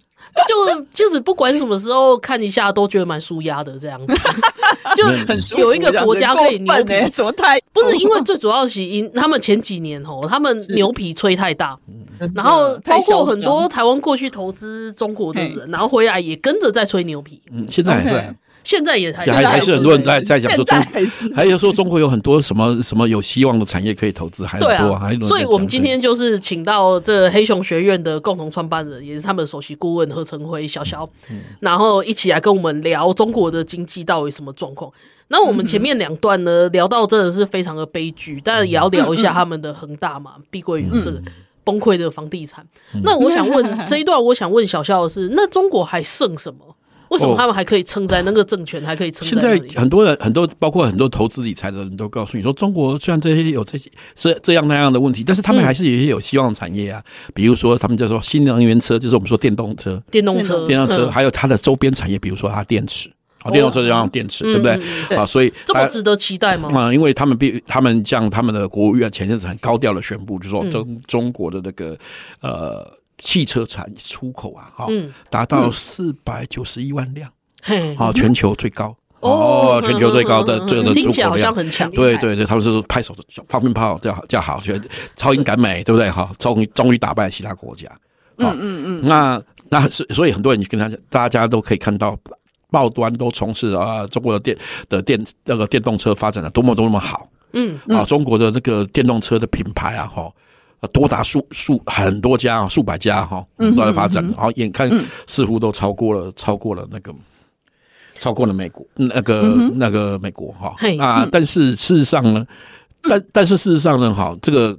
就就是不管什么时候看一下，都觉得蛮舒压的这样子。就有一个国家可以牛皮，什 么太不是因为最主要是因他们前几年哦，他们牛皮吹太大，然后包括很多台湾过去投资中国的人，然后回来也跟着在吹牛皮。嗯，现在还在。现在也还还还是很多人在在讲说中，还有说中国有很多什么什么有希望的产业可以投资，还很多，还所以我们今天就是请到这黑熊学院的共同创办人，也是他们的首席顾问何成辉小肖，然后一起来跟我们聊中国的经济到底什么状况。那我们前面两段呢，聊到真的是非常的悲剧，但也要聊一下他们的恒大嘛，碧桂园这个崩溃的房地产。那我想问 这一段，我想问小肖的是，那中国还剩什么？为什么他们还可以撑在那个政权，还可以撑？现在很多人，很多包括很多投资理财的人都告诉你说，中国虽然这些有这些这这样那样的问题，但是他们还是有一些有希望的产业啊。比如说，他们叫做新能源车，就是我们说电动车、电动车、电动车，还有它的周边产业，比如说它电池啊，电动车就要用电池，对不对？啊，所以这么值得期待吗？啊，因为他们比他们像他们的国务院前阵子很高调的宣布，就是说中中国的那个呃汽车产出口啊，哈，达到四百九十一万辆。好，全球最高哦，全球最高的这个的出口量，对对对，他们是拍手放鞭炮叫叫好，觉得超英赶美，对不对？哈，终于终于打败其他国家。嗯嗯嗯。那那是所以很多人跟他讲，大家都可以看到报端都从事啊，中国的电的电那个电动车发展的多么多么好。嗯啊，中国的那个电动车的品牌啊，哈，多达数数很多家啊，数百家哈都在发展，然后眼看似乎都超过了超过了那个。超过了美国，那个、嗯、那个美国哈啊，但是事实上呢，但但是事实上呢，哈，这个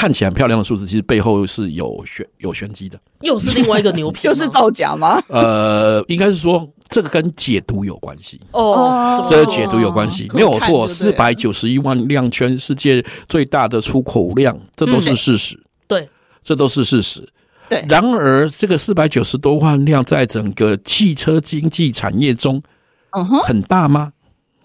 看起来很漂亮的数字，其实背后是有玄有玄机的，又是另外一个牛皮，又是造假吗？呃，应该是说这个跟解读有关系。哦，这个解读有关系，没有错，四百九十一万辆，全世界最大的出口量，这都是事实，对，这都是事实。对，然而这个四百九十多万辆在整个汽车经济产业中，嗯哼，很大吗？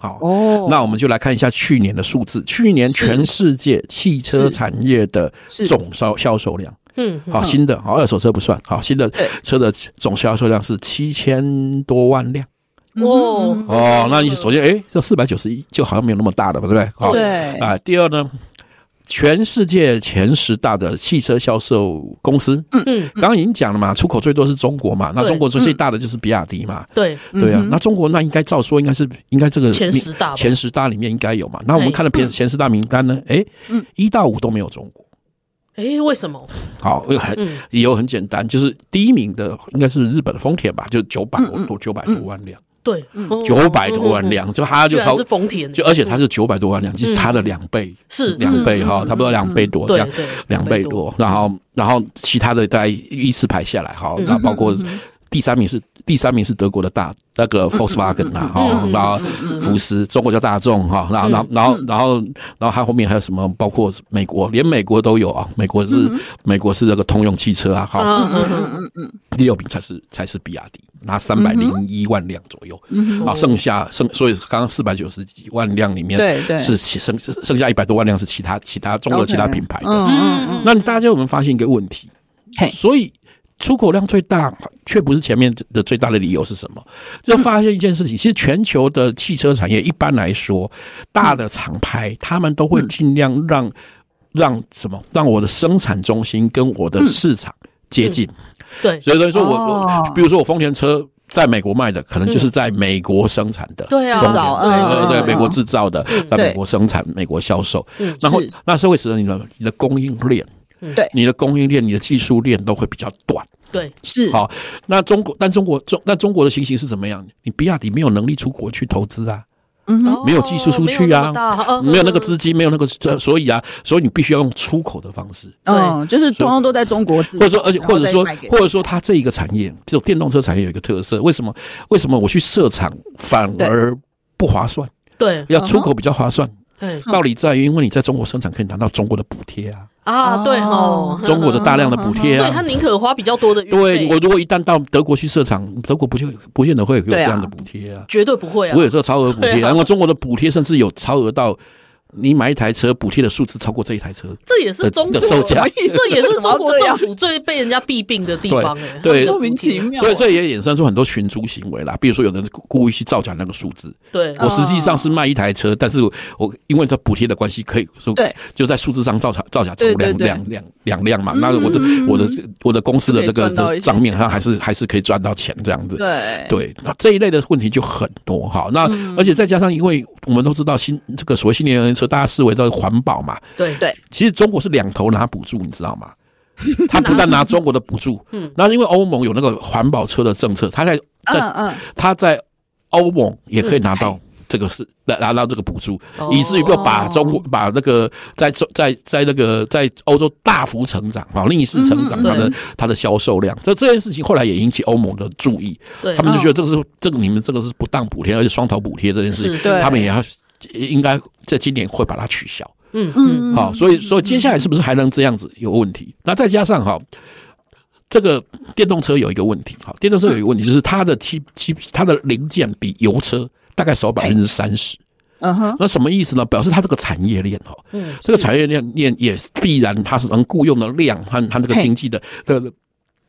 好，哦，那我们就来看一下去年的数字。去年全世界汽车产业的总销销售量，嗯，好，新的，好，二手车不算，好，新的车的总销售量是七千多万辆。哦哦，那你首先，哎，这四百九十一就好像没有那么大的吧，对不对？好，对啊。第二呢？全世界前十大的汽车销售公司，嗯。嗯，刚刚已经讲了嘛，出口最多是中国嘛，那中国最最大的就是比亚迪嘛，对。对啊，那中国那应该照说应该是应该这个前十大前十大里面应该有嘛，那我们看了前前十大名单呢，哎，一到五都没有中国，哎，为什么？好，很理由很简单，就是第一名的应该是日本的丰田吧，就九百多九百多万辆。对，九百多万辆，就它就超是丰田，就而且它是九百多万辆，就是它的两倍，是两倍哈，差不多两倍多这样，两倍多。然后，然后其他的再依次排下来哈，那包括第三名是第三名是德国的大那个 Volkswagen 啊，哈，然后福斯，中国叫大众哈，然后，然后，然后，然后，然后它后面还有什么？包括美国，连美国都有啊，美国是美国是那个通用汽车啊，好，嗯嗯嗯，第六名才是才是比亚迪。拿三百零一万辆左右，啊，剩下剩所以刚刚四百九十几万辆里面，对对，是其剩剩下一百多万辆是其他其他中国其他品牌的。嗯嗯，那大家有没有发现一个问题？所以出口量最大却不是前面的最大的理由是什么？就发现一件事情，其实全球的汽车产业一般来说，大的厂牌他们都会尽量让让什么？让我的生产中心跟我的市场接近。对，所以所以说我我，比如说我丰田车在美国卖的，可能就是在美国生产的，对啊，对对，美国制造的，在美国生产，美国销售。然后那是会使得你的你的供应链，对，你的供应链，你的技术链都会比较短。对，是好。那中国，但中国中那中国的情形是怎么样？你比亚迪没有能力出国去投资啊。嗯，没有技术出去啊，没有那个资金，没有那个，所以啊，所以你必须要用出口的方式。嗯，就是通通都在中国，或者说，而且或者说，或者说，它这一个产业，这种电动车产业有一个特色，为什么？为什么我去设厂反而不划算？对，要出口比较划算。对，道理在于，因为你在中国生产可以拿到中国的补贴啊。啊，对哦，中国的大量的补贴啊，所以他宁可花比较多的。对，我如果一旦到德国去设厂，德国不就不见得会有这样的补贴啊？绝对不会啊！我有这个超额补贴，然后中国的补贴甚至有超额到。你买一台车补贴的数字超过这一台车，这也是中国的售价，这也是 中国政府最被人家弊病的地方哎，对，莫名其妙。所以这也衍生出很多寻租行为啦，比如说有人故意去造假那个数字，对，我实际上是卖一台车，但是我因为它补贴的关系，可以说对，就在数字上造假造假成两两两两辆嘛，那我的我的我的公司的这个账面上还是还是可以赚到钱这样子，对。对，那这一类的问题就很多哈，那而且再加上，因为我们都知道新这个所谓新能源车。大家视为叫环保嘛？对对，其实中国是两头拿补助，你知道吗？他不但拿中国的补助，嗯，那因为欧盟有那个环保车的政策，他在在嗯他在欧盟也可以拿到这个是拿拿到这个补助，以至于又把中国把那个在在在那个在欧洲大幅成长啊，逆势成长，它的它的销售量，这这件事情后来也引起欧盟的注意，他们就觉得这个是这个你们这个是不当补贴，而且双头补贴这件事情，他们也要。应该在今年会把它取消。嗯嗯，好，所以所以接下来是不是还能这样子有问题？那再加上哈，这个电动车有一个问题，哈，电动车有一个问题就是它的七七它的零件比油车大概少百分之三十。嗯哼，那什么意思呢？表示它这个产业链哈，嗯，这个产业链链也必然它是能雇佣的量和它这个经济的的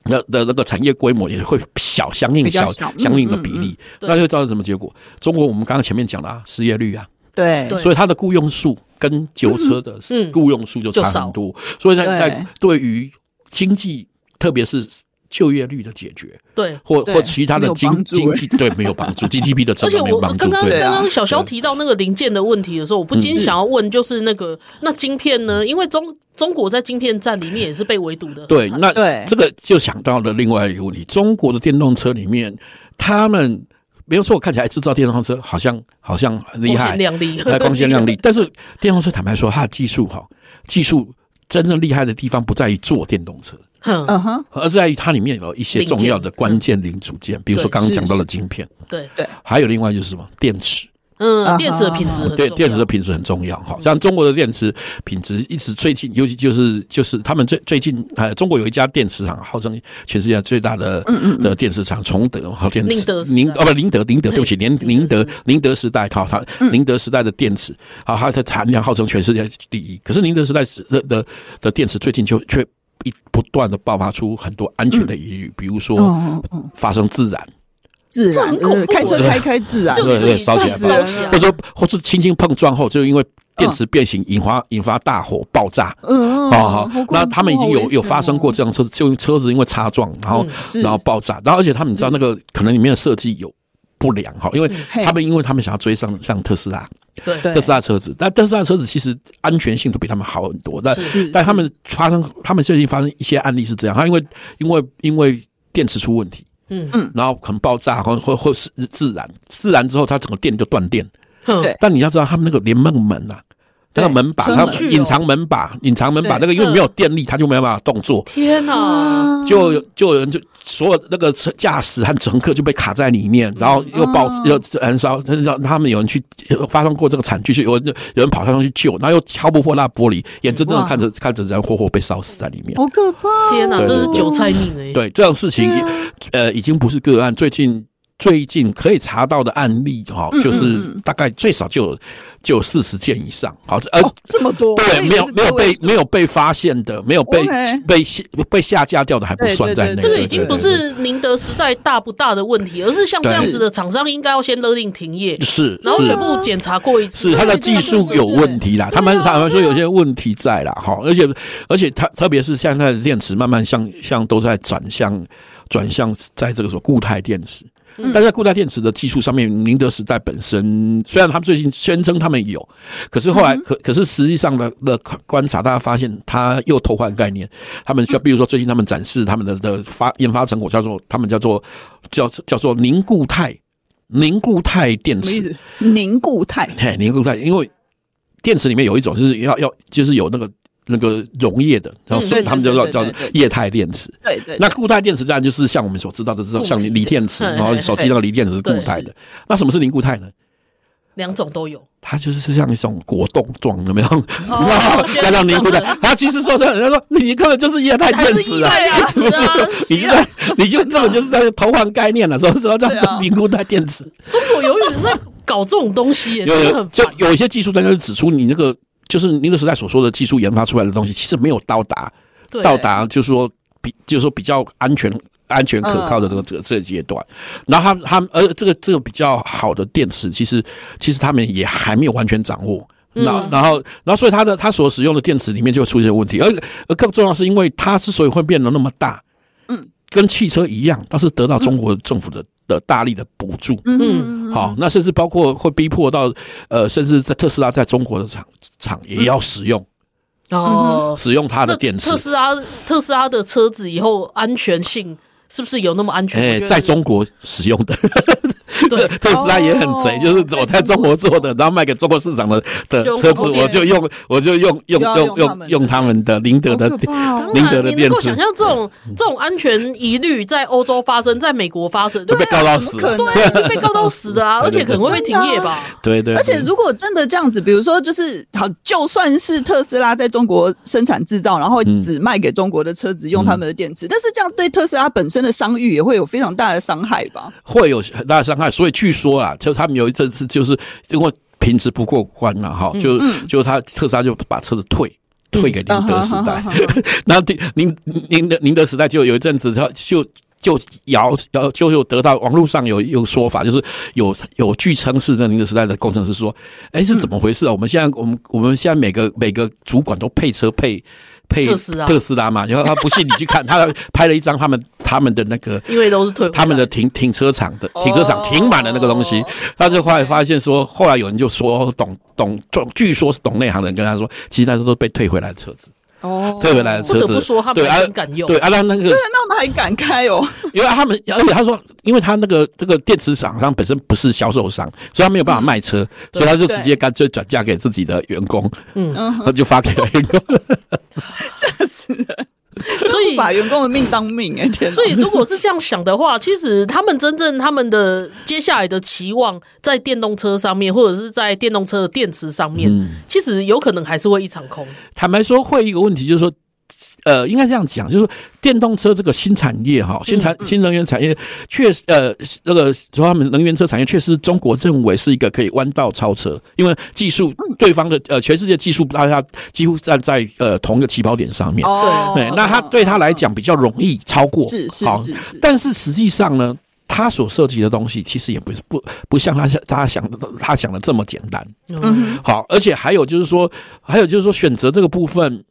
的的那个产业规模也会小，相应小相应的比例，那就造成什么结果？中国我们刚刚前面讲了啊，失业率啊。对，所以它的雇佣数跟油车的雇佣数就差很多，所以在在对。于经济，特别是就业率的解决，对，或或其他的经经济对没有帮助，GDP 的成长没有帮助。而且我刚刚刚刚小肖提到那个零件的问题的时候，我不禁想要问，就是那个那晶片呢？因为中中国在晶片站里面也是被围堵的。对，那这个就想到了另外一个问题：中国的电动车里面，他们。没有错，看起来制造电动车好像好像很厉害，光鲜亮丽，光鲜亮丽。但是电动车坦白说，它的技术哈，技术真正厉害的地方不在于做电动车，嗯哼，而在于它里面有一些重要的关键零组件，比如说刚刚讲到的晶片，对。对，还有另外就是什么？电池，嗯，电池的品质很重要。对，电池的品质很重要。哈，像中国的电池品质一直最近，尤其就是就是他们最最近，呃，中国有一家电池厂，号称全世界最大的的电池厂，崇德和电池，宁哦不宁德宁德，对不起，宁宁德宁德时代，好，它宁德时代的电池，好，它的产量号称全世界第一。可是宁德时代的的的电池最近就却一不断的爆发出很多安全的疑虑，比如说发生自燃。自然，就是开车开开自然，对对，烧起来，烧起来，或者说或是轻轻碰撞后，就因为电池变形引发引发大火爆炸。嗯，好好，那他们已经有有发生过这样车子，就车子因为擦撞，然后然后爆炸，然后而且他们你知道那个可能里面的设计有不良哈，因为他们因为他们想要追上像特斯拉，对。特斯拉车子，但特斯拉车子其实安全性都比他们好很多，但但他们发生他们最近发生一些案例是这样，他因为因为因为电池出问题。嗯。嗯，然后可能爆炸，或或或是自燃，自燃之后它整个电就断电。对，但你要知道，他们那个连梦门呐，那个门把，它隐藏门把，隐藏门把那个因为没有电力，它就没有办法动作。天哪！就就有人就所有那个车驾驶和乘客就被卡在里面，然后又爆又燃烧，让他们有人去发生过这个惨剧，就有人有人跑上去救，然后又敲不破那玻璃，眼睁睁的看着看着人活活被烧死在里面，好可怕！天哪，这是韭菜命哎！对，这样事情呃已经不是个案，最近。最近可以查到的案例哈，就是大概最少就有就有四十件以上，好，呃，这么多，对，没有没有被没有被发现的，没有被被下被下架掉的还不算在内。这个已经不是宁德时代大不大的问题，而是像这样子的厂商应该要先勒令停业，是，然后全部检查过一次，是他的技术有问题啦，他们他们说有些问题在啦，哈，而且而且它特别是现在的电池慢慢向向都在转向转向在这个说固态电池。但是在固态电池的技术上面，宁德时代本身虽然他们最近宣称他们有，可是后来可可是实际上的的观察，大家发现他又偷换概念。他们就比如说最近他们展示他们的的发研发成果，叫做他们叫做叫叫做凝固态凝固态电池。凝固态，嘿，凝固态，因为电池里面有一种就是要要就是有那个。那个溶液的，然后所以他们就叫叫液态电池。对对。那固态电池当然就是像我们所知道的这种，像锂电池，然后手机那个锂电池是固态的。那什么是凝固态呢？两种都有。它就是像一种果冻状，有没有？那叫凝固态，它其实说真的，人家说你根本就是液态电池啊，是不是？你就在，你就根本就是在偷换概念了，说说叫叫凝固态电池。中国永远是在搞这种东西，有有就有一些技术专家就指出你那个。就是宁德时代所说的技术研发出来的东西，其实没有到达到达，就是说比就是说比较安全、安全可靠的这个这个这个阶段。然后他他们而这个这个比较好的电池，其实其实他们也还没有完全掌握。然后然后然后所以它的它所使用的电池里面就会出现问题。而而更重要是因为它之所以会变得那么大，嗯，跟汽车一样，它是得到中国政府的。的大力的补助，嗯，好，那甚至包括会逼迫到，呃，甚至在特斯拉在中国的厂厂也要使用，哦，使用它的电池。特斯拉特斯拉的车子以后安全性是不是有那么安全？哎，在中国使用的。对，特斯拉也很贼，就是我在中国做的，然后卖给中国市场的的车子，我就用，我就用用用用用他们的宁德的宁德的电池。你能够想象这种这种安全疑虑在欧洲发生，在美国发生，会被告到死，对，被告到死的啊，而且可能会被停业吧？对对。而且如果真的这样子，比如说就是好，就算是特斯拉在中国生产制造，然后只卖给中国的车子用他们的电池，但是这样对特斯拉本身的商誉也会有非常大的伤害吧？会有很大的伤害。所以据说啊，就他们有一阵子就是因为品质不过关了哈，就就他特斯拉就把车子退退给宁德时代，然后宁宁德宁德时代就有一阵子他就就摇摇就有得到网络上有有说法，就是有有据称是那宁德时代的工程师说，哎，是怎么回事啊？我们现在我们我们现在每个每个主管都配车配。配特斯拉，特斯拉嘛，然后他不信你去看，他拍了一张他们他们的那个，因为都是退他们的停停车场的停车场停满了那个东西，他就后来发现说，后来有人就说懂懂，据说是懂内行的人跟他说，其实那时候都被退回来的车子。哦，退回来的车子，不得不说他们很敢用。对啊，那那个，对，那他们还敢开哦。因为他们，而且他说，因为他那个这个电池厂商本身不是销售商，所以他没有办法卖车，所以他就直接干脆转嫁给自己的员工，嗯，他就发给了员工，吓死人。所以把员工的命当命哎、欸，天！所以如果是这样想的话，其实他们真正他们的接下来的期望在电动车上面，或者是在电动车的电池上面，嗯、其实有可能还是会一场空。坦白说，会一个问题就是说。呃，应该这样讲，就是说电动车这个新产业哈，新产新能源产业确实，呃，那个说他们能源车产业确实中国认为是一个可以弯道超车，因为技术对方的呃全世界技术大家几乎站在呃同一个起跑点上面，哦、对，那他对他来讲比较容易超过，是是好，但是实际上呢，他所涉及的东西其实也不是不不像他想他想的他想的这么简单，嗯，好，而且还有就是说，还有就是说选择这个部分。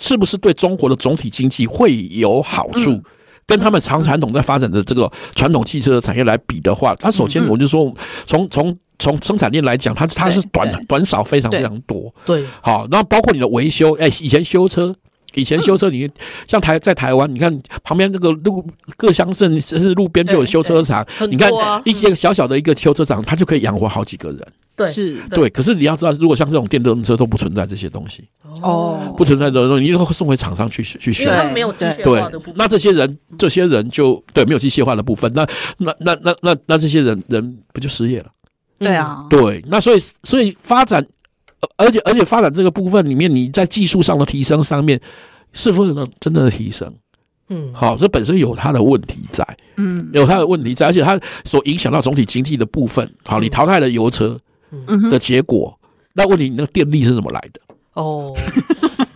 是不是对中国的总体经济会有好处？嗯、跟他们长传统在发展的这个传统汽车的产业来比的话，它首先我就说，从从从生产链来讲，它它是短短少非常非常多。对，好，然后包括你的维修，哎，以前修车。以前修车，你像台在台湾，你看旁边那个路各乡镇甚至路边就有修车厂，你看一些小小的一个修车厂，它就可以养活好几个人。对，是，对。可是你要知道，如果像这种电动车都不存在这些东西，哦，不存在这种东西，你就会送回厂商去去修。没有机械化的部分。那这些人，这些人就对没有机械化的部分，那那那那那那这些人人不就失业了？对啊，对。那所以所以发展。而且而且发展这个部分里面，你在技术上的提升上面，是否能真的提升？嗯，好，这本身有它的问题在，嗯，有它的问题在，而且它所影响到总体经济的部分，好，你淘汰了油车的结果，那问题你那个电力是怎么来的？哦。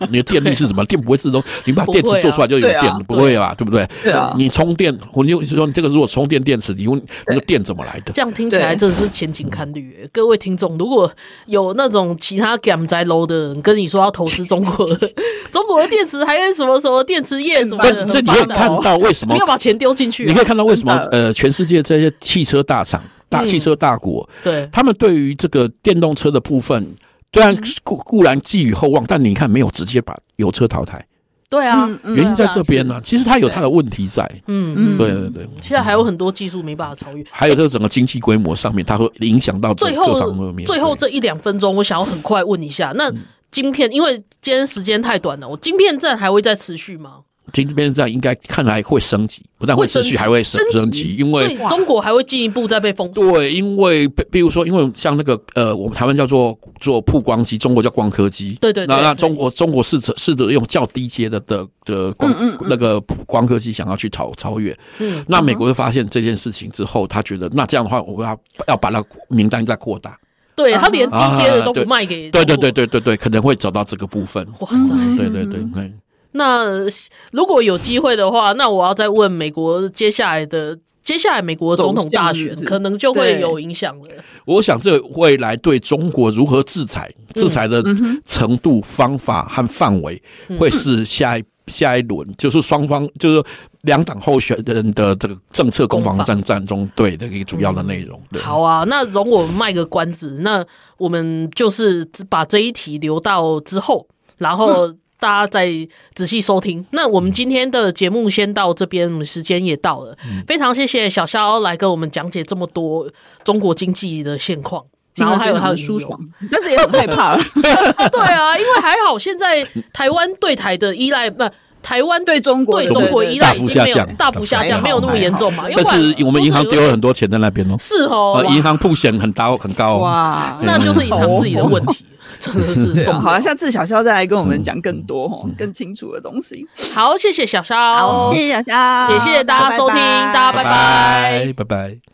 你的电力是什么？电不会自动，你把电池做出来就有电，不会啊，对不对？对啊。你充电，我就说你这个如果充电电池，你用那个电怎么来的？这样听起来真的是前景看绿。各位听众，如果有那种其他 game 在 low 的人跟你说要投资中国的，中国的电池还有什么什么电池业什么的，这你会看到为什么？你要把钱丢进去，你可以看到为什么？呃，全世界这些汽车大厂、大汽车大国，对他们对于这个电动车的部分。虽然固固然寄予厚望，但你看没有直接把油车淘汰。对啊，原因在这边呢。其实它有它的问题在。嗯嗯，对对对。现在还有很多技术没办法超越，还有这个整个经济规模上面，它会影响到最后最后这一两分钟，我想要很快问一下，那晶片，因为今天时间太短了，我晶片战还会再持续吗？晶片战应该看来会升级，不但会持续，还会升升级。因为中国还会进一步再被封锁。对，因为比如说，因为像那个呃，我们台湾叫做做曝光机，中国叫光刻机。对对对。那那中国中国试着试着用较低阶的的的光那个光刻机想要去超超越。嗯。那美国就发现这件事情之后，他觉得那这样的话，我要要把那名单再扩大。对，他连低阶的都不卖给。对对对对对对，可能会走到这个部分。哇塞！对对对对。那如果有机会的话，那我要再问美国接下来的接下来美国总统大选，可能就会有影响了。我想这未来对中国如何制裁、制裁的程度、方法和范围，会是下一下一轮，就是双方就是两党候选人的这个政策攻防战战中对的一个主要的内容。好啊，那容我卖个关子，那我们就是把这一题留到之后，然后。大家再仔细收听。那我们今天的节目先到这边，时间也到了。嗯、非常谢谢小肖来跟我们讲解这么多中国经济的现况，然后还有他的舒爽，但是也很害怕。对啊，因为还好现在台湾对台的依赖，不，台湾对中国对中国依赖已经没有大幅下降，没有那么严重嘛。但是我们银行丢了很多钱在那边哦。是哦，银行铺险很高很高。哇，那就是银行自己的问题。真的是送 好了，下次小肖再来跟我们讲更多、哦、更清楚的东西。好，谢谢小肖，好，谢谢小肖，也谢谢大家收听，大家拜拜，拜拜。